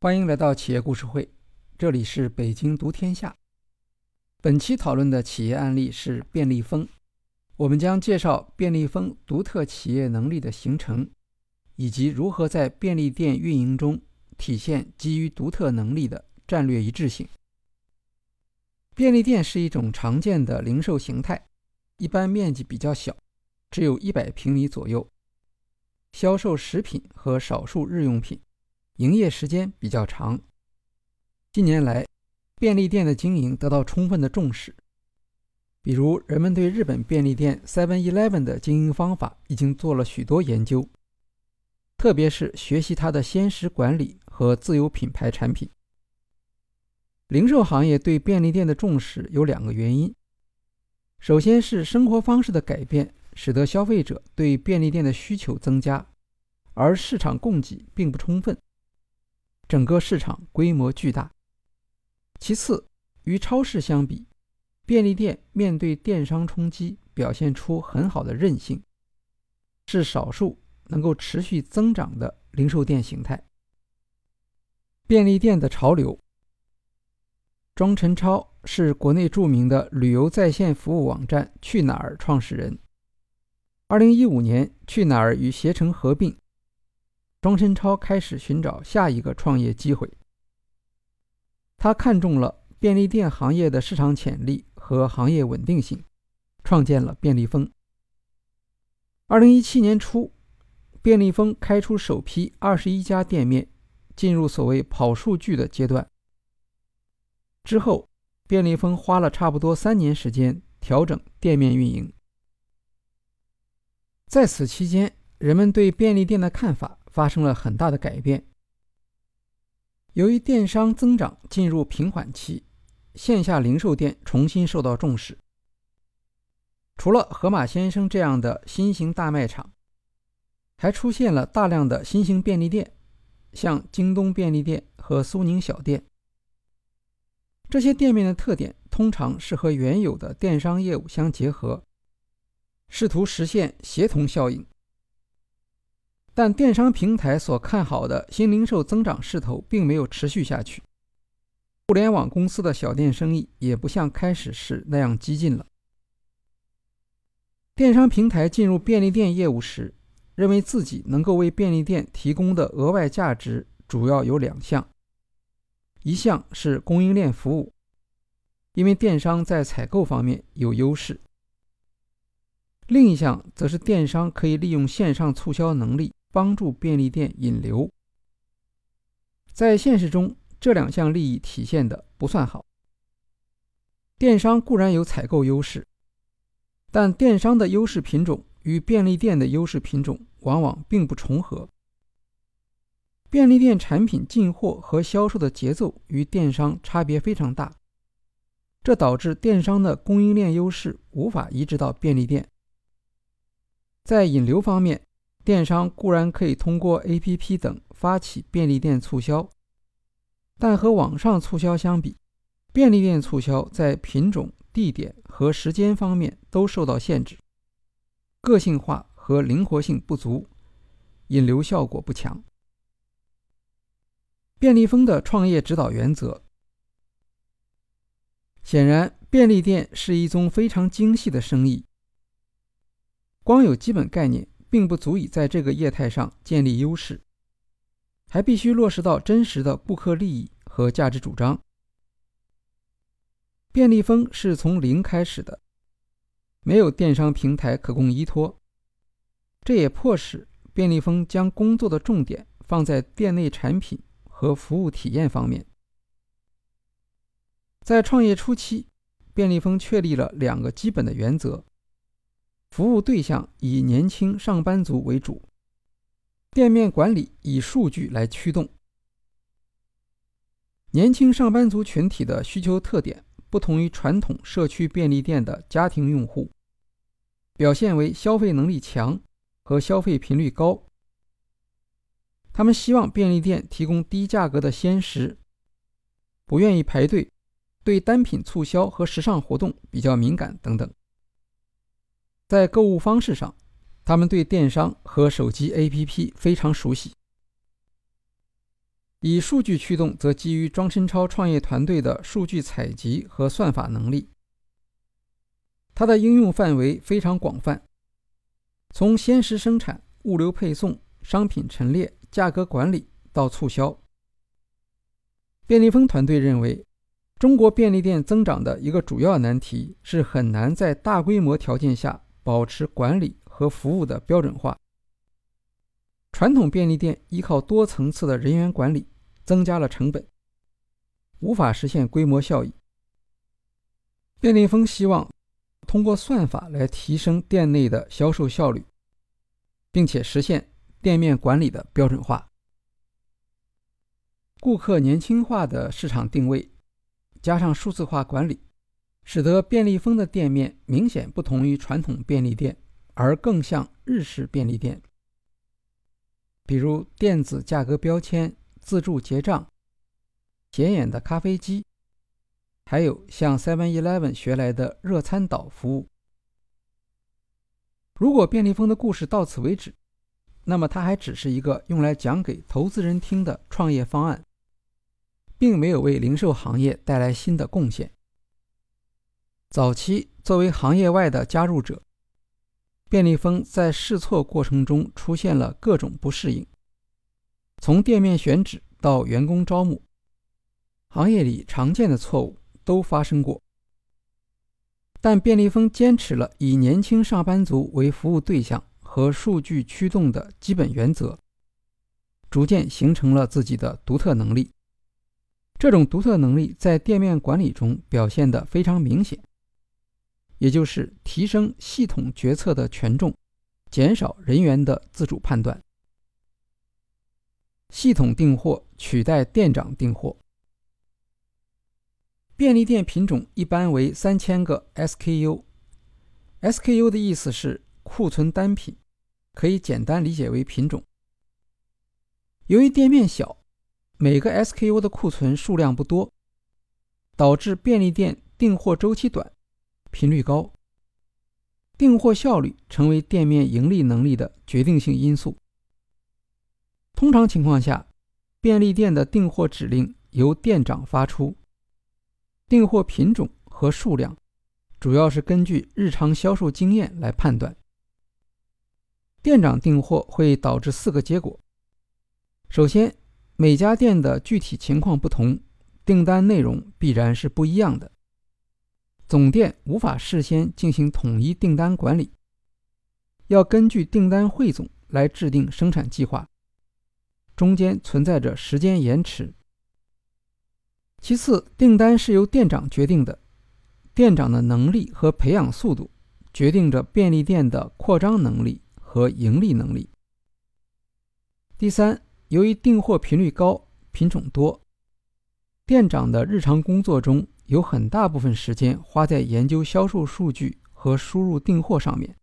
欢迎来到企业故事会，这里是北京读天下。本期讨论的企业案例是便利蜂，我们将介绍便利蜂独特企业能力的形成，以及如何在便利店运营中体现基于独特能力的战略一致性。便利店是一种常见的零售形态，一般面积比较小，只有一百平米左右，销售食品和少数日用品。营业时间比较长。近年来，便利店的经营得到充分的重视。比如，人们对日本便利店 Seven Eleven 的经营方法已经做了许多研究，特别是学习它的鲜食管理和自有品牌产品。零售行业对便利店的重视有两个原因：首先是生活方式的改变，使得消费者对便利店的需求增加，而市场供给并不充分。整个市场规模巨大。其次，与超市相比，便利店面对电商冲击表现出很好的韧性，是少数能够持续增长的零售店形态。便利店的潮流。庄晨超是国内著名的旅游在线服务网站去哪儿创始人。二零一五年，去哪儿与携程合并。庄晨超开始寻找下一个创业机会。他看中了便利店行业的市场潜力和行业稳定性，创建了便利蜂。二零一七年初，便利蜂开出首批二十一家店面，进入所谓跑数据的阶段。之后，便利蜂花了差不多三年时间调整店面运营。在此期间，人们对便利店的看法。发生了很大的改变。由于电商增长进入平缓期，线下零售店重新受到重视。除了盒马鲜生这样的新型大卖场，还出现了大量的新型便利店，像京东便利店和苏宁小店。这些店面的特点通常是和原有的电商业务相结合，试图实现协同效应。但电商平台所看好的新零售增长势头并没有持续下去，互联网公司的小店生意也不像开始时那样激进了。电商平台进入便利店业务时，认为自己能够为便利店提供的额外价值主要有两项：一项是供应链服务，因为电商在采购方面有优势；另一项则是电商可以利用线上促销能力。帮助便利店引流，在现实中，这两项利益体现的不算好。电商固然有采购优势，但电商的优势品种与便利店的优势品种往往并不重合。便利店产品进货和销售的节奏与电商差别非常大，这导致电商的供应链优势无法移植到便利店。在引流方面，电商固然可以通过 APP 等发起便利店促销，但和网上促销相比，便利店促销在品种、地点和时间方面都受到限制，个性化和灵活性不足，引流效果不强。便利蜂的创业指导原则，显然，便利店是一宗非常精细的生意，光有基本概念。并不足以在这个业态上建立优势，还必须落实到真实的顾客利益和价值主张。便利蜂是从零开始的，没有电商平台可供依托，这也迫使便利蜂将工作的重点放在店内产品和服务体验方面。在创业初期，便利蜂确立了两个基本的原则。服务对象以年轻上班族为主，店面管理以数据来驱动。年轻上班族群体的需求特点不同于传统社区便利店的家庭用户，表现为消费能力强和消费频率高。他们希望便利店提供低价格的鲜食，不愿意排队，对单品促销和时尚活动比较敏感等等。在购物方式上，他们对电商和手机 APP 非常熟悉。以数据驱动则基于庄申超创业团队的数据采集和算法能力。它的应用范围非常广泛，从鲜食生产、物流配送、商品陈列、价格管理到促销。便利蜂团队认为，中国便利店增长的一个主要难题是很难在大规模条件下保持管理和服务的标准化。传统便利店依靠多层次的人员管理，增加了成本，无法实现规模效益。便利蜂希望。通过算法来提升店内的销售效率，并且实现店面管理的标准化。顾客年轻化的市场定位，加上数字化管理，使得便利蜂的店面明显不同于传统便利店，而更像日式便利店。比如电子价格标签、自助结账、显眼的咖啡机。还有向 Seven Eleven 学来的热餐岛服务。如果便利蜂的故事到此为止，那么它还只是一个用来讲给投资人听的创业方案，并没有为零售行业带来新的贡献。早期作为行业外的加入者，便利蜂在试错过程中出现了各种不适应，从店面选址到员工招募，行业里常见的错误。都发生过，但便利蜂坚持了以年轻上班族为服务对象和数据驱动的基本原则，逐渐形成了自己的独特能力。这种独特能力在店面管理中表现得非常明显，也就是提升系统决策的权重，减少人员的自主判断。系统订货取代店长订货。便利店品种一般为三千个 SKU。SKU 的意思是库存单品，可以简单理解为品种。由于店面小，每个 SKU 的库存数量不多，导致便利店订货周期短、频率高。订货效率成为店面盈利能力的决定性因素。通常情况下，便利店的订货指令由店长发出。订货品种和数量，主要是根据日常销售经验来判断。店长订货会导致四个结果：首先，每家店的具体情况不同，订单内容必然是不一样的。总店无法事先进行统一订单管理，要根据订单汇总来制定生产计划，中间存在着时间延迟。其次，订单是由店长决定的，店长的能力和培养速度决定着便利店的扩张能力和盈利能力。第三，由于订货频率高、品种多，店长的日常工作中有很大部分时间花在研究销售数据和输入订货上面。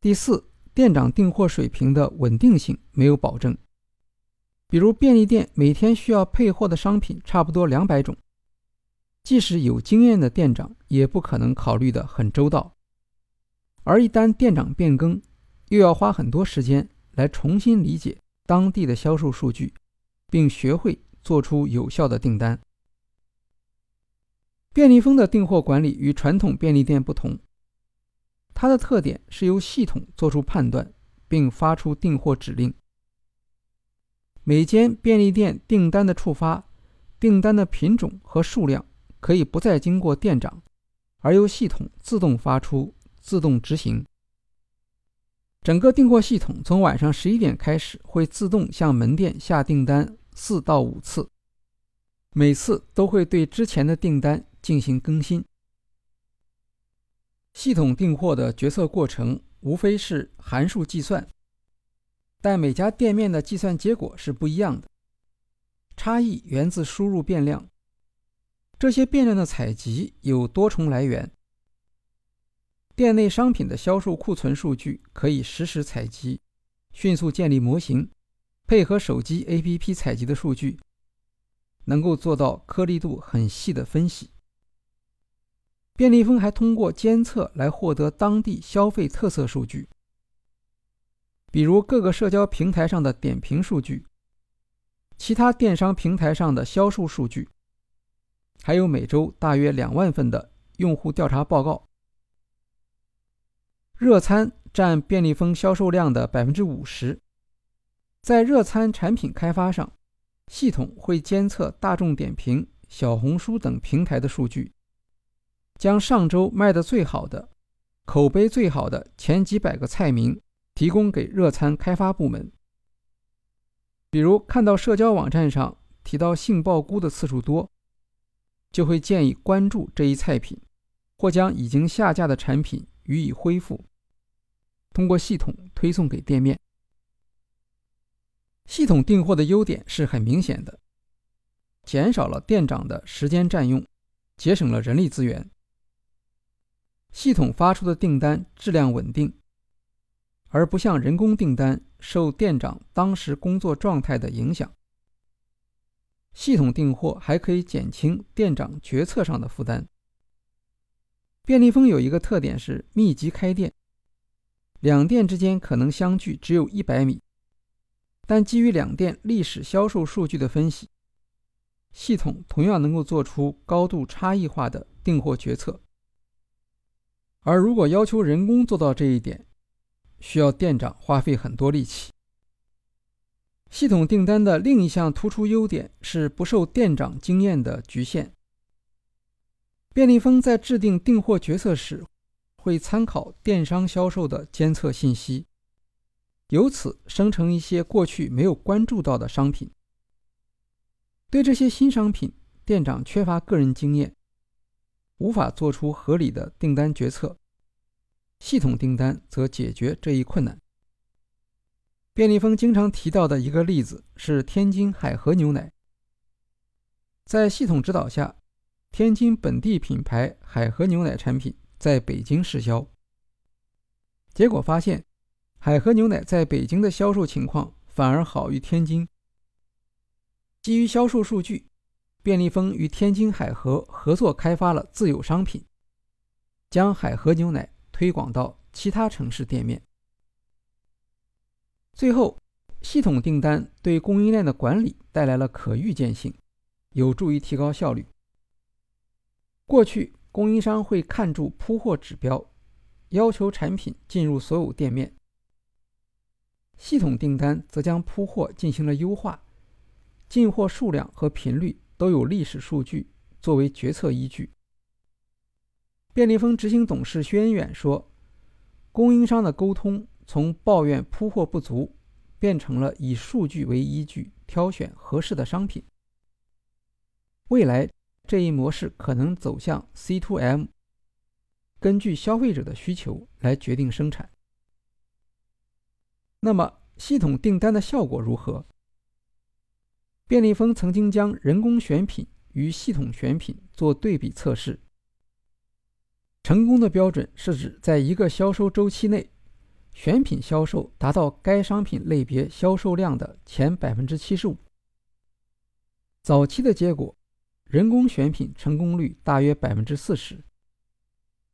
第四，店长订货水平的稳定性没有保证。比如便利店每天需要配货的商品差不多两百种，即使有经验的店长也不可能考虑得很周到。而一旦店长变更，又要花很多时间来重新理解当地的销售数据，并学会做出有效的订单。便利蜂的订货管理与传统便利店不同，它的特点是由系统做出判断，并发出订货指令。每间便利店订单的触发、订单的品种和数量可以不再经过店长，而由系统自动发出、自动执行。整个订货系统从晚上十一点开始会自动向门店下订单四到五次，每次都会对之前的订单进行更新。系统订货的决策过程无非是函数计算。但每家店面的计算结果是不一样的，差异源自输入变量。这些变量的采集有多重来源。店内商品的销售库存数据可以实时采集，迅速建立模型，配合手机 APP 采集的数据，能够做到颗粒度很细的分析。便利蜂还通过监测来获得当地消费特色数据。比如各个社交平台上的点评数据，其他电商平台上的销售数据，还有每周大约两万份的用户调查报告。热餐占便利蜂销售量的百分之五十。在热餐产品开发上，系统会监测大众点评、小红书等平台的数据，将上周卖的最好的、口碑最好的前几百个菜名提供给热餐开发部门。比如看到社交网站上提到杏鲍菇的次数多，就会建议关注这一菜品，或将已经下架的产品。予以恢复，通过系统推送给店面。系统订货的优点是很明显的，减少了店长的时间占用，节省了人力资源。系统发出的订单质量稳定，而不像人工订单受店长当时工作状态的影响。系统订货还可以减轻店长决策上的负担。便利蜂有一个特点是密集开店，两店之间可能相距只有一百米，但基于两店历史销售数据的分析，系统同样能够做出高度差异化的订货决策。而如果要求人工做到这一点，需要店长花费很多力气。系统订单的另一项突出优点是不受店长经验的局限。便利蜂在制定订货决策时，会参考电商销售的监测信息，由此生成一些过去没有关注到的商品。对这些新商品，店长缺乏个人经验，无法做出合理的订单决策。系统订单则解决这一困难。便利蜂经常提到的一个例子是天津海河牛奶，在系统指导下。天津本地品牌海河牛奶产品在北京试销，结果发现，海河牛奶在北京的销售情况反而好于天津。基于销售数据，便利蜂与天津海河合作开发了自有商品，将海河牛奶推广到其他城市店面。最后，系统订单对供应链的管理带来了可预见性，有助于提高效率。过去，供应商会看住铺货指标，要求产品进入所有店面。系统订单则将铺货进行了优化，进货数量和频率都有历史数据作为决策依据。便利蜂执行董事薛恩远说：“供应商的沟通从抱怨铺货不足，变成了以数据为依据挑选合适的商品。未来。”这一模式可能走向 C to M，根据消费者的需求来决定生产。那么，系统订单的效果如何？便利蜂曾经将人工选品与系统选品做对比测试，成功的标准是指在一个销售周期内，选品销售达到该商品类别销售量的前百分之七十五。早期的结果。人工选品成功率大约百分之四十，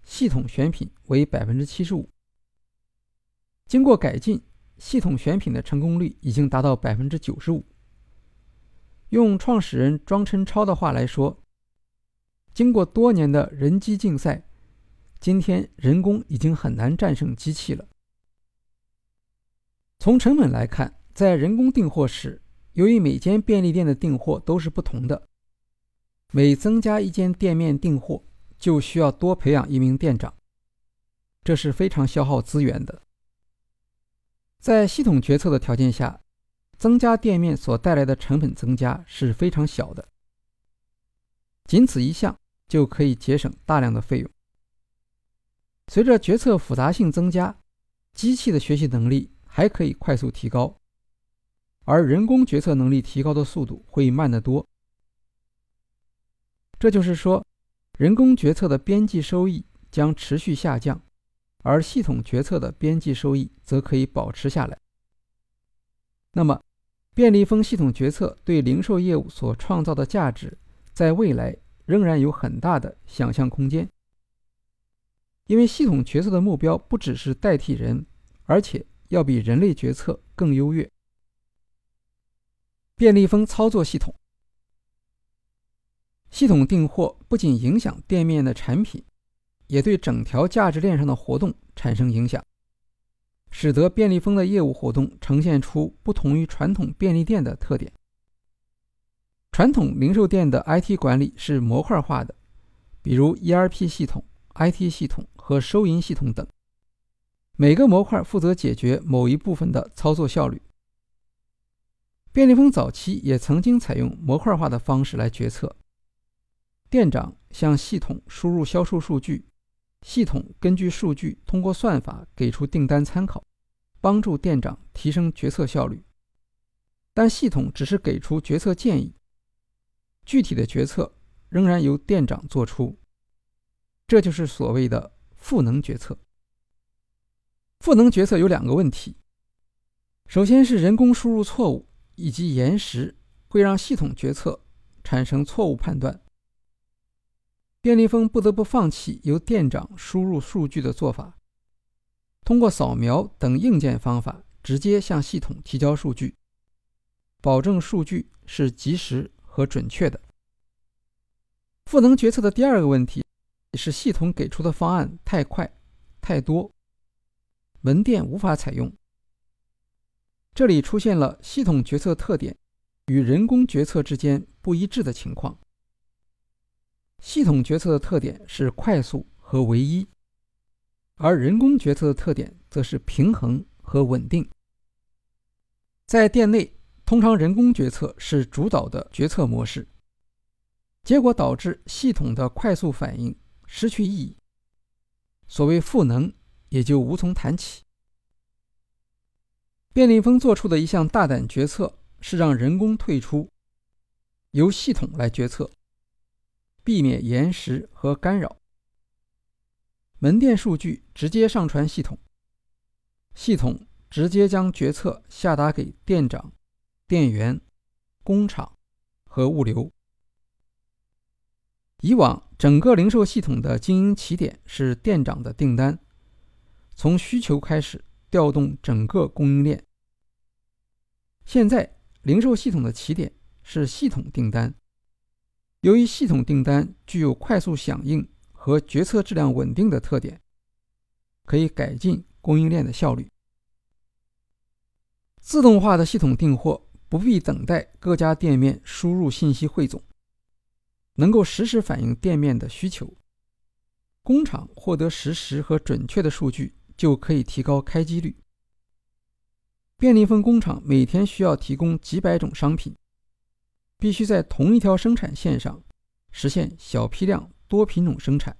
系统选品为百分之七十五。经过改进，系统选品的成功率已经达到百分之九十五。用创始人庄琛超的话来说，经过多年的人机竞赛，今天人工已经很难战胜机器了。从成本来看，在人工订货时，由于每间便利店的订货都是不同的。每增加一间店面订货，就需要多培养一名店长，这是非常消耗资源的。在系统决策的条件下，增加店面所带来的成本增加是非常小的，仅此一项就可以节省大量的费用。随着决策复杂性增加，机器的学习能力还可以快速提高，而人工决策能力提高的速度会慢得多。这就是说，人工决策的边际收益将持续下降，而系统决策的边际收益则可以保持下来。那么，便利蜂系统决策对零售业务所创造的价值，在未来仍然有很大的想象空间。因为系统决策的目标不只是代替人，而且要比人类决策更优越。便利蜂操作系统。系统订货不仅影响店面的产品，也对整条价值链上的活动产生影响，使得便利蜂的业务活动呈现出不同于传统便利店的特点。传统零售店的 IT 管理是模块化的，比如 ERP 系统、IT 系统和收银系统等，每个模块负责解决某一部分的操作效率。便利蜂早期也曾经采用模块化的方式来决策。店长向系统输入销售数据，系统根据数据通过算法给出订单参考，帮助店长提升决策效率。但系统只是给出决策建议，具体的决策仍然由店长做出。这就是所谓的赋能决策。赋能决策有两个问题：首先是人工输入错误以及延时会让系统决策产生错误判断。便利蜂不得不放弃由店长输入数据的做法，通过扫描等硬件方法直接向系统提交数据，保证数据是及时和准确的。赋能决策的第二个问题是系统给出的方案太快、太多，门店无法采用。这里出现了系统决策特点与人工决策之间不一致的情况。系统决策的特点是快速和唯一，而人工决策的特点则是平衡和稳定。在店内，通常人工决策是主导的决策模式，结果导致系统的快速反应失去意义，所谓赋能也就无从谈起。便利蜂做出的一项大胆决策是让人工退出，由系统来决策。避免延时和干扰。门店数据直接上传系统，系统直接将决策下达给店长、店员、工厂和物流。以往，整个零售系统的经营起点是店长的订单，从需求开始调动整个供应链。现在，零售系统的起点是系统订单。由于系统订单具有快速响应和决策质量稳定的特点，可以改进供应链的效率。自动化的系统订货不必等待各家店面输入信息汇总，能够实时反映店面的需求。工厂获得实时和准确的数据，就可以提高开机率。便利蜂工厂每天需要提供几百种商品。必须在同一条生产线上实现小批量多品种生产。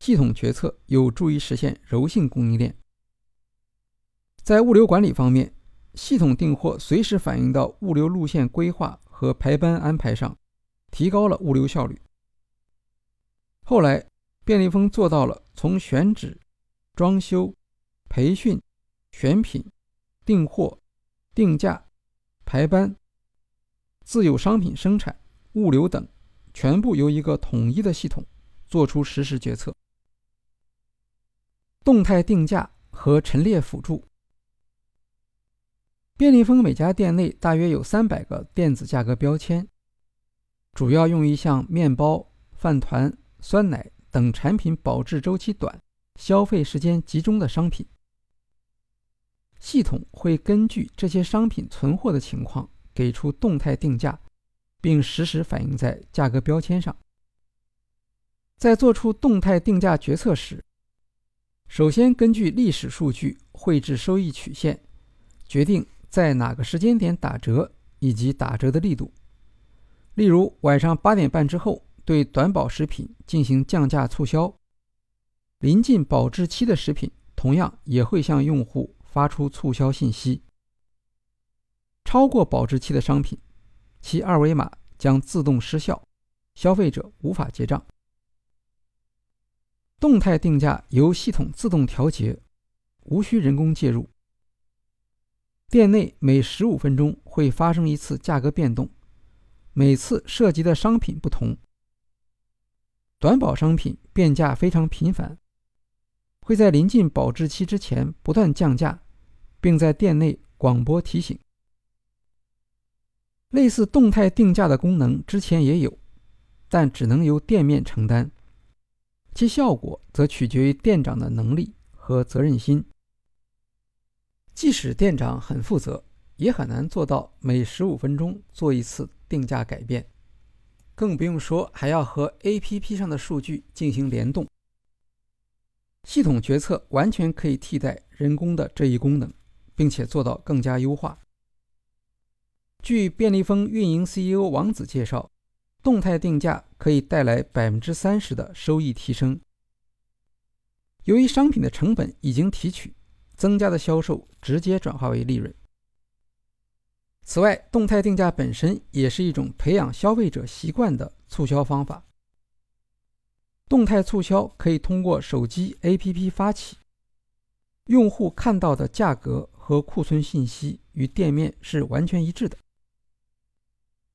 系统决策有助于实现柔性供应链。在物流管理方面，系统订货随时反映到物流路线规划和排班安排上，提高了物流效率。后来，便利蜂做到了从选址、装修、培训、选品、订货、定价、排班。自有商品生产、物流等，全部由一个统一的系统做出实时决策。动态定价和陈列辅助。便利蜂每家店内大约有三百个电子价格标签，主要用于向面包、饭团、酸奶等产品保质周期短、消费时间集中的商品。系统会根据这些商品存货的情况。给出动态定价，并实时反映在价格标签上。在做出动态定价决策时，首先根据历史数据绘制收益曲线，决定在哪个时间点打折以及打折的力度。例如，晚上八点半之后对短保食品进行降价促销，临近保质期的食品同样也会向用户发出促销信息。超过保质期的商品，其二维码将自动失效，消费者无法结账。动态定价由系统自动调节，无需人工介入。店内每十五分钟会发生一次价格变动，每次涉及的商品不同。短保商品变价非常频繁，会在临近保质期之前不断降价，并在店内广播提醒。类似动态定价的功能之前也有，但只能由店面承担，其效果则取决于店长的能力和责任心。即使店长很负责，也很难做到每十五分钟做一次定价改变，更不用说还要和 APP 上的数据进行联动。系统决策完全可以替代人工的这一功能，并且做到更加优化。据便利蜂运营 CEO 王子介绍，动态定价可以带来百分之三十的收益提升。由于商品的成本已经提取。增加的销售直接转化为利润。此外，动态定价本身也是一种培养消费者习惯的促销方法。动态促销可以通过手机 APP 发起，用户看到的价格和库存信息与店面是完全一致的。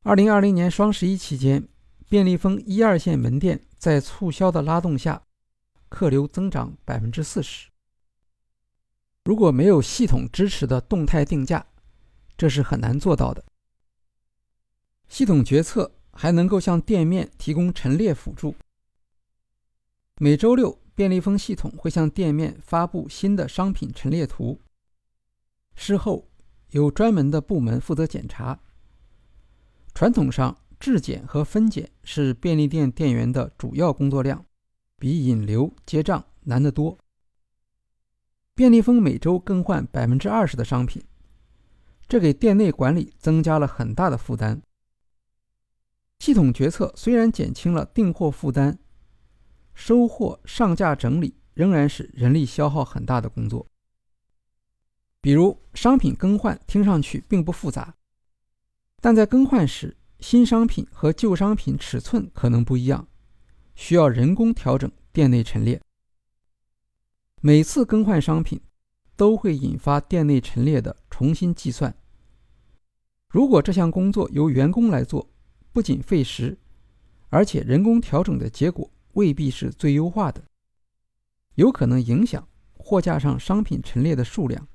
二零二零年双十一期间，便利蜂一二线门店在促销的拉动下，客流增长百分之四十。如果没有系统支持的动态定价，这是很难做到的。系统决策还能够向店面提供陈列辅助。每周六，便利蜂系统会向店面发布新的商品陈列图，事后有专门的部门负责检查。传统上，质检和分拣是便利店店员的主要工作量，比引流结账难得多。便利蜂每周更换百分之二十的商品，这给店内管理增加了很大的负担。系统决策虽然减轻了订货负担，收货、上架、整理仍然是人力消耗很大的工作。比如商品更换听上去并不复杂，但在更换时，新商品和旧商品尺寸可能不一样，需要人工调整店内陈列。每次更换商品，都会引发店内陈列的重新计算。如果这项工作由员工来做，不仅费时，而且人工调整的结果未必是最优化的，有可能影响货架上商品陈列的数量，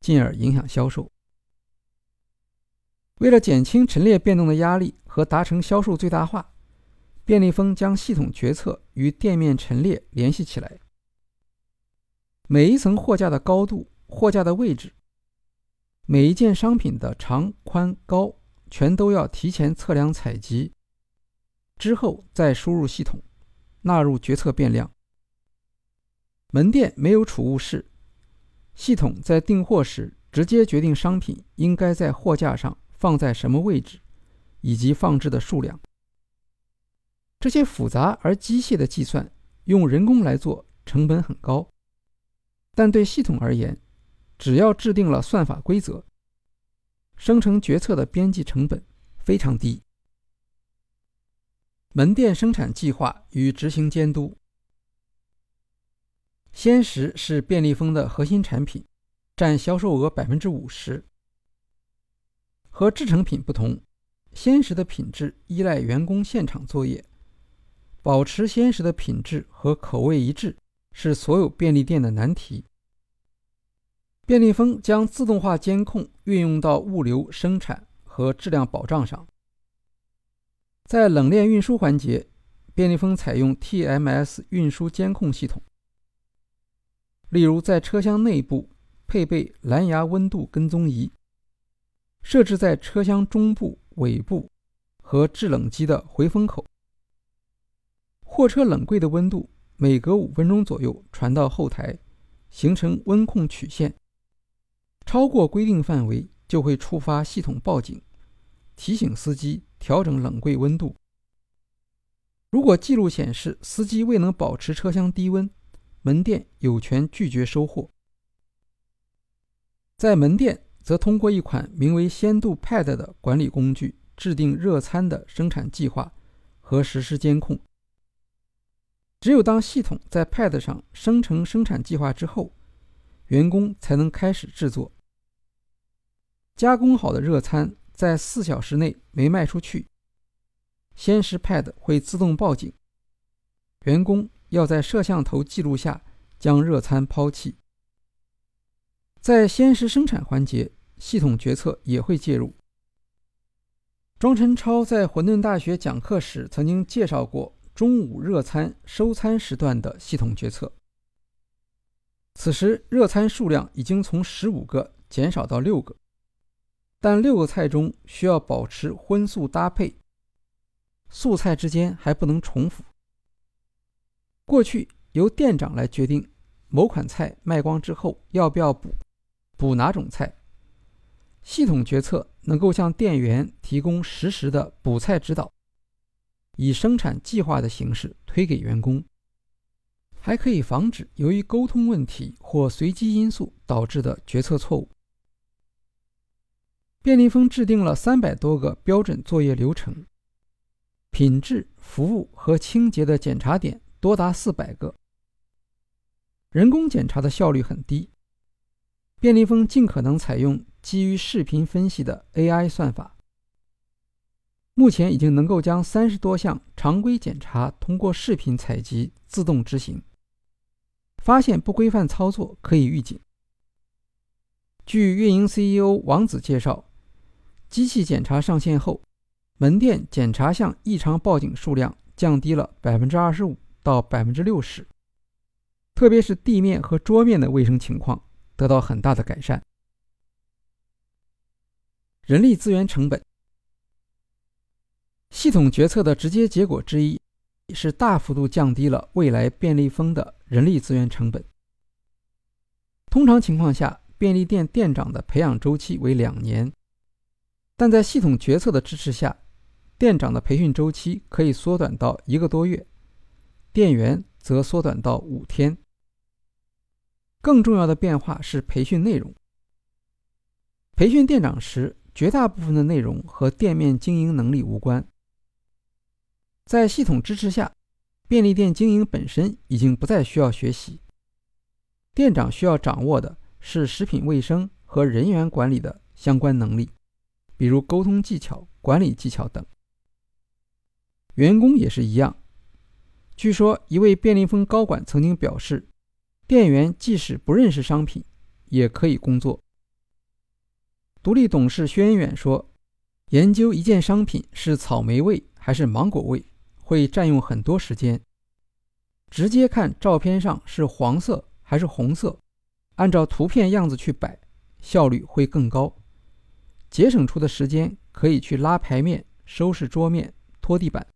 进而影响销售。为了减轻陈列变动的压力和达成销售最大化，便利蜂将系统决策与店面陈列联系起来。每一层货架的高度、货架的位置、每一件商品的长、宽、高，全都要提前测量采集，之后再输入系统，纳入决策变量。门店没有储物室，系统在订货时直接决定商品应该在货架上放在什么位置，以及放置的数量。这些复杂而机械的计算，用人工来做，成本很高。但对系统而言，只要制定了算法规则，生成决策的边际成本非常低。门店生产计划与执行监督，鲜食是便利蜂的核心产品，占销售额百分之五十。和制成品不同，鲜食的品质依赖员工现场作业，保持鲜食的品质和口味一致是所有便利店的难题。便利蜂将自动化监控运用到物流生产和质量保障上。在冷链运输环节，便利蜂采用 TMS 运输监控系统，例如在车厢内部配备蓝牙温度跟踪仪，设置在车厢中部、尾部和制冷机的回风口。货车冷柜的温度每隔五分钟左右传到后台，形成温控曲线。超过规定范围就会触发系统报警，提醒司机调整冷柜温度。如果记录显示司机未能保持车厢低温，门店有权拒绝收货。在门店，则通过一款名为“鲜度 Pad” 的管理工具，制定热餐的生产计划和实施监控。只有当系统在 Pad 上生成生产计划之后，员工才能开始制作。加工好的热餐在四小时内没卖出去，鲜食 Pad 会自动报警，员工要在摄像头记录下将热餐抛弃。在鲜食生产环节，系统决策也会介入。庄辰超在混沌大学讲课时曾经介绍过中午热餐收餐时段的系统决策。此时热餐数量已经从十五个减少到六个，但六个菜中需要保持荤素搭配，素菜之间还不能重复。过去由店长来决定某款菜卖光之后要不要补，补哪种菜。系统决策能够向店员提供实时的补菜指导，以生产计划的形式推给员工，还可以防止由于沟通问题或随机因素导致的决策错误。便利蜂制定了三百多个标准作业流程，品质、服务和清洁的检查点多达四百个，人工检查的效率很低。便利蜂尽可能采用。基于视频分析的 AI 算法，目前已经能够将三十多项常规检查通过视频采集自动执行，发现不规范操作可以预警。据运营 CEO 王子介绍，机器检查上线后，门店检查项异常报警数量降低了百分之二十五到百分之六十，特别是地面和桌面的卫生情况得到很大的改善。人力资源成本，系统决策的直接结果之一，是大幅度降低了未来便利蜂的人力资源成本。通常情况下，便利店店长的培养周期为两年，但在系统决策的支持下，店长的培训周期可以缩短到一个多月，店员则缩短到五天。更重要的变化是培训内容，培训店长时。绝大部分的内容和店面经营能力无关。在系统支持下，便利店经营本身已经不再需要学习。店长需要掌握的是食品卫生和人员管理的相关能力，比如沟通技巧、管理技巧等。员工也是一样。据说一位便利蜂高管曾经表示，店员即使不认识商品，也可以工作。独立董事轩远说：“研究一件商品是草莓味还是芒果味，会占用很多时间。直接看照片上是黄色还是红色，按照图片样子去摆，效率会更高。节省出的时间可以去拉牌面、收拾桌面、拖地板。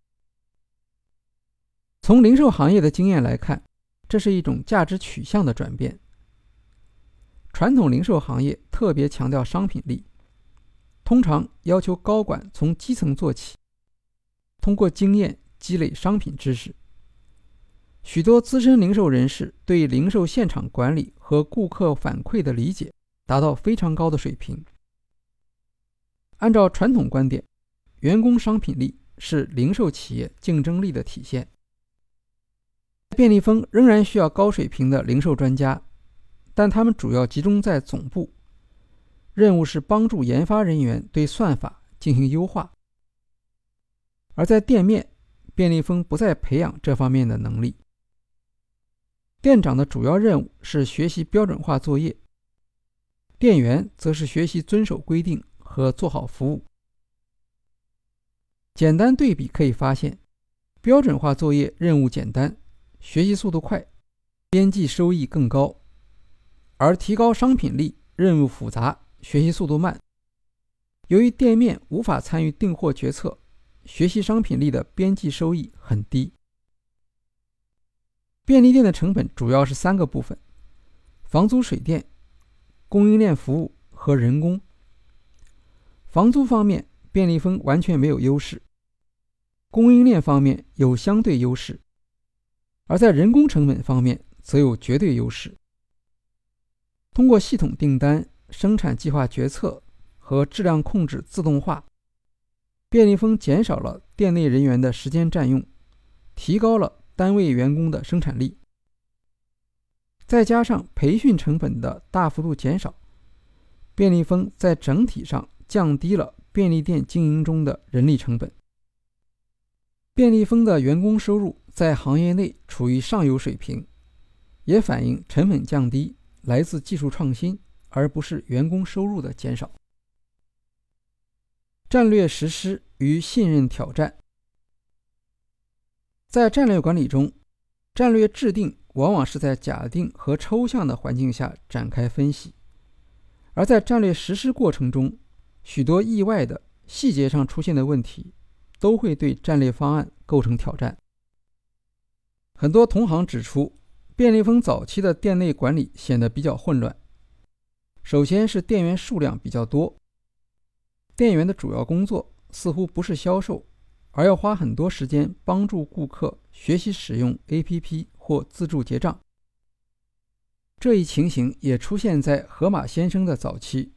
从零售行业的经验来看，这是一种价值取向的转变。”传统零售行业特别强调商品力，通常要求高管从基层做起，通过经验积累商品知识。许多资深零售人士对零售现场管理和顾客反馈的理解达到非常高的水平。按照传统观点，员工商品力是零售企业竞争力的体现。便利蜂仍然需要高水平的零售专家。但他们主要集中在总部，任务是帮助研发人员对算法进行优化。而在店面，便利蜂不再培养这方面的能力。店长的主要任务是学习标准化作业，店员则是学习遵守规定和做好服务。简单对比可以发现，标准化作业任务简单，学习速度快，边际收益更高。而提高商品力任务复杂，学习速度慢。由于店面无法参与订货决策，学习商品力的边际收益很低。便利店的成本主要是三个部分：房租、水电、供应链服务和人工。房租方面，便利蜂完全没有优势；供应链方面有相对优势，而在人工成本方面则有绝对优势。通过系统订单、生产计划决策和质量控制自动化，便利蜂减少了店内人员的时间占用，提高了单位员工的生产力。再加上培训成本的大幅度减少，便利蜂在整体上降低了便利店经营中的人力成本。便利蜂的员工收入在行业内处于上游水平，也反映成本降低。来自技术创新，而不是员工收入的减少。战略实施与信任挑战。在战略管理中，战略制定往往是在假定和抽象的环境下展开分析，而在战略实施过程中，许多意外的细节上出现的问题，都会对战略方案构成挑战。很多同行指出，便利蜂早期的店内管理显得比较混乱。首先是店员数量比较多，店员的主要工作似乎不是销售。而要花很多时间帮助顾客学习使用 APP 或自助结账。这一情形也出现在盒马鲜生的早期，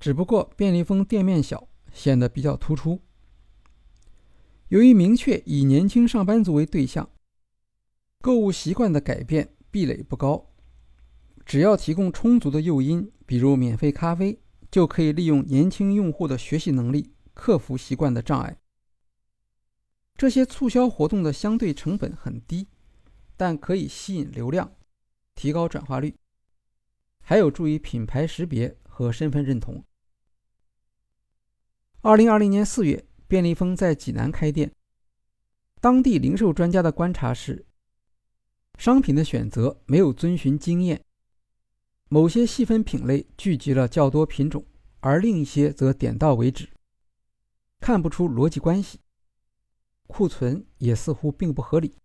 只不过便利蜂店面小，显得比较突出。由于明确以年轻上班族为对象，购物习惯的改变壁垒不高，只要提供充足的诱因，比如免费咖啡，就可以利用年轻用户的学习能力克服习惯的障碍。这些促销活动的相对成本很低，但可以吸引流量，提高转化率，还有助于品牌识别和身份认同。二零二零年四月，便利蜂在济南开店。当地零售专家的观察是，商品的选择没有遵循经验，某些细分品类聚集了较多品种，而另一些则点到为止，看不出逻辑关系。库存也似乎并不合理。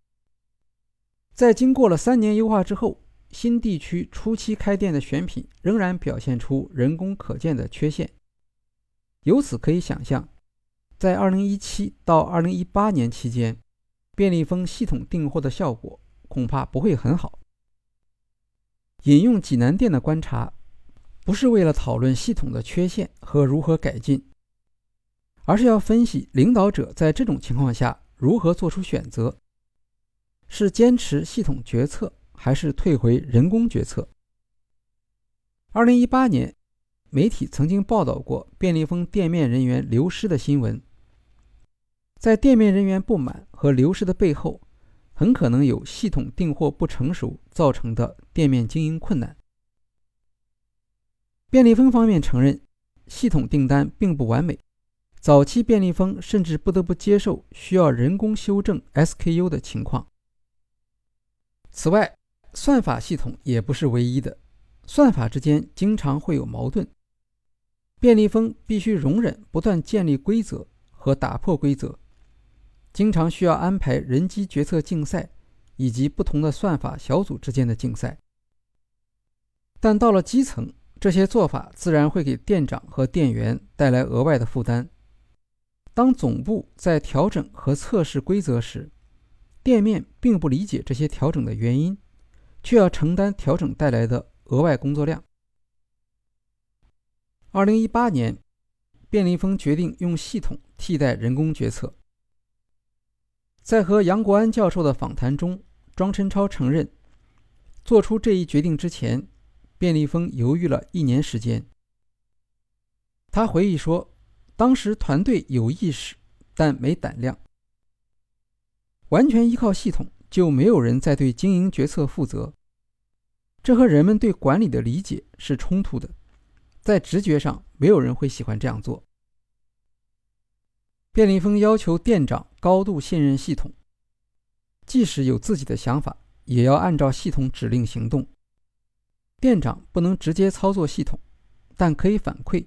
在经过了三年优化之后，新地区初期开店的选品仍然表现出人工可见的缺陷。由此可以想象，在2017到2018年期间，便利蜂系统订货的效果恐怕不会很好。引用济南店的观察，不是为了讨论系统的缺陷和如何改进。而是要分析领导者在这种情况下如何做出选择：是坚持系统决策，还是退回人工决策？二零一八年，媒体曾经报道过便利蜂店面人员流失的新闻。在店面人员不满和流失的背后，很可能有系统订货不成熟造成的店面经营困难。便利蜂方面承认，系统订单并不完美。早期便利蜂甚至不得不接受需要人工修正 SKU 的情况。此外，算法系统也不是唯一的，算法之间经常会有矛盾。便利蜂必须容忍不断建立规则和打破规则，经常需要安排人机决策竞赛以及不同的算法小组之间的竞赛。但到了基层，这些做法自然会给店长和店员带来额外的负担。当总部在调整和测试规则时，店面并不理解这些调整的原因，却要承担调整带来的额外工作量。二零一八年，便利蜂决定用系统替代人工决策。在和杨国安教授的访谈中，庄晨超承认，做出这一决定之前，便利蜂犹豫了一年时间。他回忆说。当时团队有意识，但没胆量。完全依靠系统，就没有人再对经营决策负责。这和人们对管理的理解是冲突的。在直觉上，没有人会喜欢这样做。便利蜂要求店长高度信任系统，即使有自己的想法，也要按照系统指令行动。店长不能直接操作系统，但可以反馈。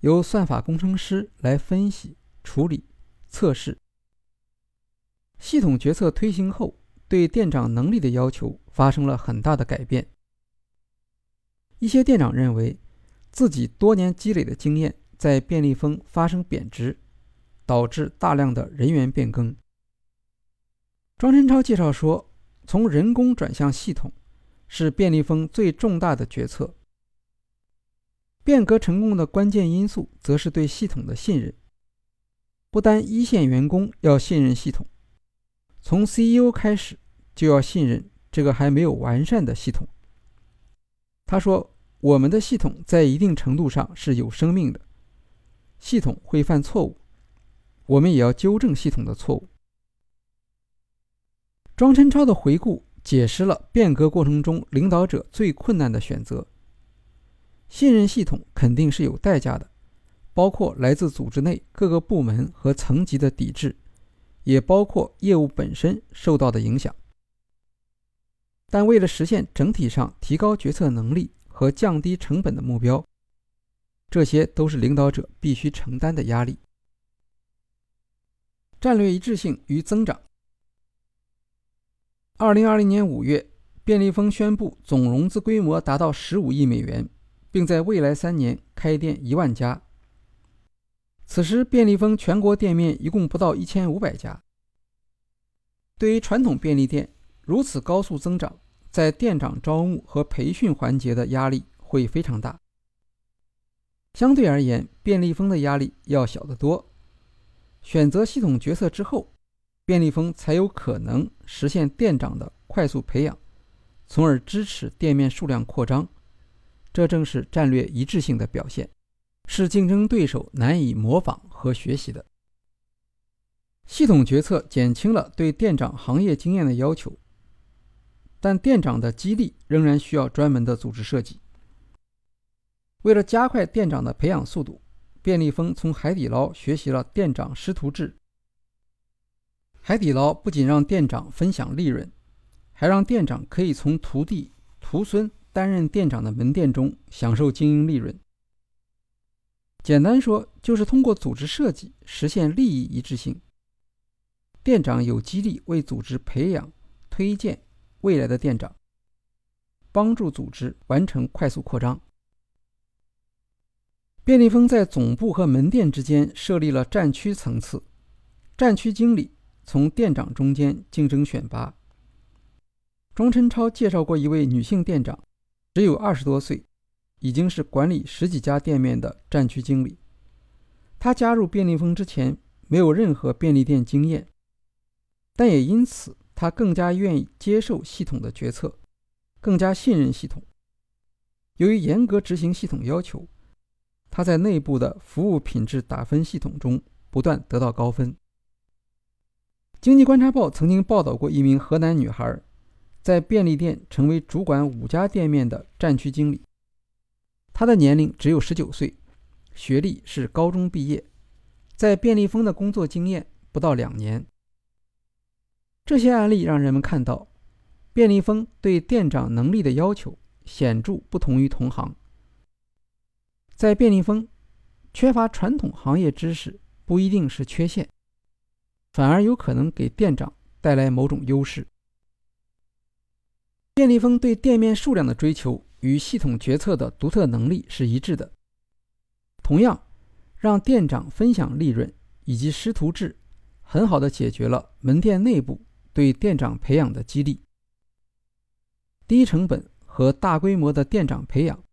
由算法工程师来分析、处理、测试。系统决策推行后，对店长能力的要求发生了很大的改变。一些店长认为，自己多年积累的经验在便利蜂发生贬值，导致大量的人员变更。庄晨超介绍说，从人工转向系统，是便利蜂最重大的决策。变革成功的关键因素，则是对系统的信任。不单一线员工要信任系统，从 CEO 开始就要信任这个还没有完善的系统。他说：“我们的系统在一定程度上是有生命的，系统会犯错误，我们也要纠正系统的错误。”庄晨超的回顾解释了变革过程中领导者最困难的选择。信任系统肯定是有代价的，包括来自组织内各个部门和层级的抵制，也包括业务本身受到的影响。但为了实现整体上提高决策能力和降低成本的目标，这些都是领导者必须承担的压力。战略一致性与增长。二零二零年五月，便利蜂宣布总融资规模达到十五亿美元，并在未来三年开店一万家。此时，便利蜂全国店面一共不到一千五百家。对于传统便利店，如此高速增长，在店长招募和培训环节的压力会非常大。相对而言，便利蜂的压力要小得多。选择系统决策之后，便利蜂才有可能实现店长的快速培养，从而支持店面数量扩张。这正是战略一致性的表现，是竞争对手难以模仿和学习的。系统决策减轻了对店长行业经验的要求。但店长的激励仍然需要专门的组织设计。为了加快店长的培养速度，便利蜂从海底捞学习了店长师徒制。海底捞不仅让店长分享利润，还让店长可以从徒弟、徒孙担任店长的门店中享受经营利润。简单说，就是通过组织设计实现利益一致性。店长有激励为组织培养、推荐。未来的店长帮助组织完成快速扩张。便利蜂在总部和门店之间设立了战区层次，战区经理从店长中间竞争选拔。庄琛超介绍过一位女性店长，只有二十多岁，已经是管理十几家店面的战区经理。她加入便利蜂之前没有任何便利店经验，但也因此。他更加愿意接受系统的决策，更加信任系统。由于严格执行系统要求，他在内部的服务品质打分系统中不断得到高分。经济观察报曾经报道过一名河南女孩，在便利店成为主管五家店面的战区经理。她的年龄只有十九岁，学历是高中毕业，在便利蜂的工作经验不到两年。这些案例让人们看到，便利蜂对店长能力的要求显著不同于同行。在便利蜂，缺乏传统行业知识不一定是缺陷，反而有可能给店长带来某种优势。便利蜂对店面数量的追求与系统决策的独特能力是一致的。同样，让店长分享利润以及师徒制，很好的解决了门店内部。对店长培养的激励，低成本和大规模的店长培养，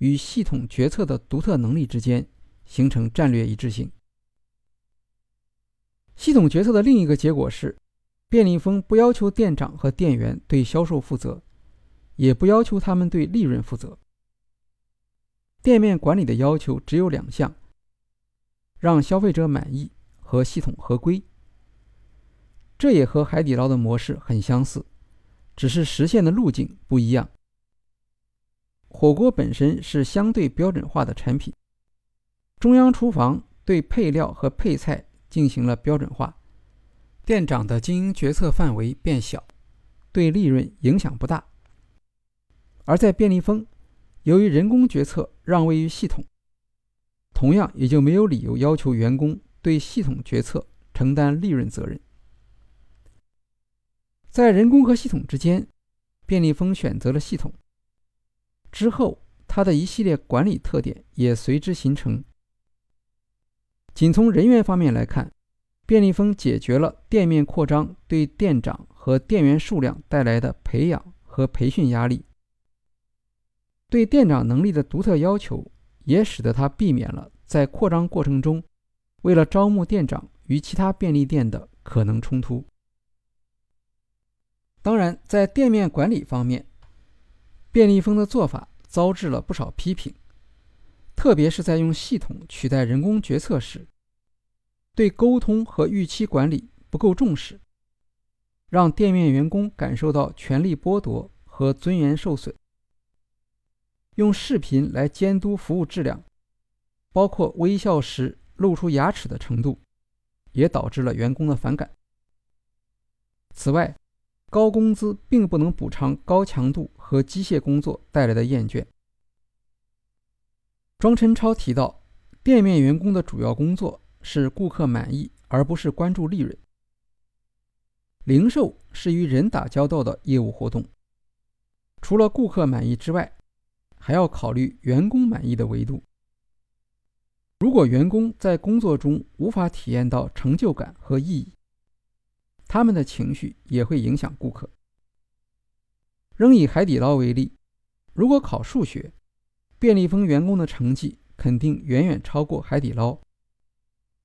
与系统决策的独特能力之间形成战略一致性。系统决策的另一个结果是，便利蜂不要求店长和店员对销售负责，也不要求他们对利润负责。店面管理的要求只有两项：让消费者满意和系统合规。这也和海底捞的模式很相似，只是实现的路径不一样。火锅本身是相对标准化的产品，中央厨房对配料和配菜进行了标准化，店长的经营决策范围变小，对利润影响不大。而在便利蜂，由于人工决策让位于系统，同样也就没有理由要求员工对系统决策承担利润责任。在人工和系统之间，便利蜂选择了系统。之后，它的一系列管理特点也随之形成。仅从人员方面来看，便利蜂解决了店面扩张对店长和店员数量带来的培养和培训压力。对店长能力的独特要求，也使得他避免了在扩张过程中为了招募店长与其他便利店的可能冲突。当然，在店面管理方面，便利蜂的做法遭致了不少批评，特别是在用系统取代人工决策时，对沟通和预期管理不够重视，让店面员工感受到权力剥夺和尊严受损。用视频来监督服务质量，包括微笑时露出牙齿的程度，也导致了员工的反感。此外，高工资并不能补偿高强度和机械工作带来的厌倦。庄晨超提到，店面员工的主要工作是顾客满意，而不是关注利润。零售是与人打交道的业务活动，除了顾客满意之外，还要考虑员工满意的维度。如果员工在工作中无法体验到成就感和意义，他们的情绪也会影响顾客。仍以海底捞为例，如果考数学，便利蜂员工的成绩肯定远远超过海底捞，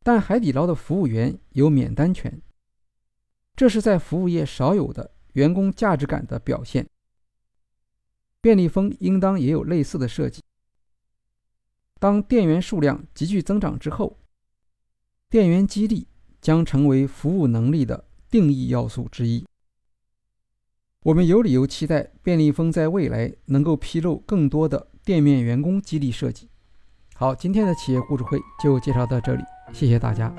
但海底捞的服务员有免单权，这是在服务业少有的员工价值感的表现。便利蜂应当也有类似的设计。当店员数量急剧增长之后，店员激励将成为服务能力的定义要素之一。我们有理由期待便利蜂在未来能够披露更多的店面员工激励设计。好，今天的企业故事会就介绍到这里，谢谢大家。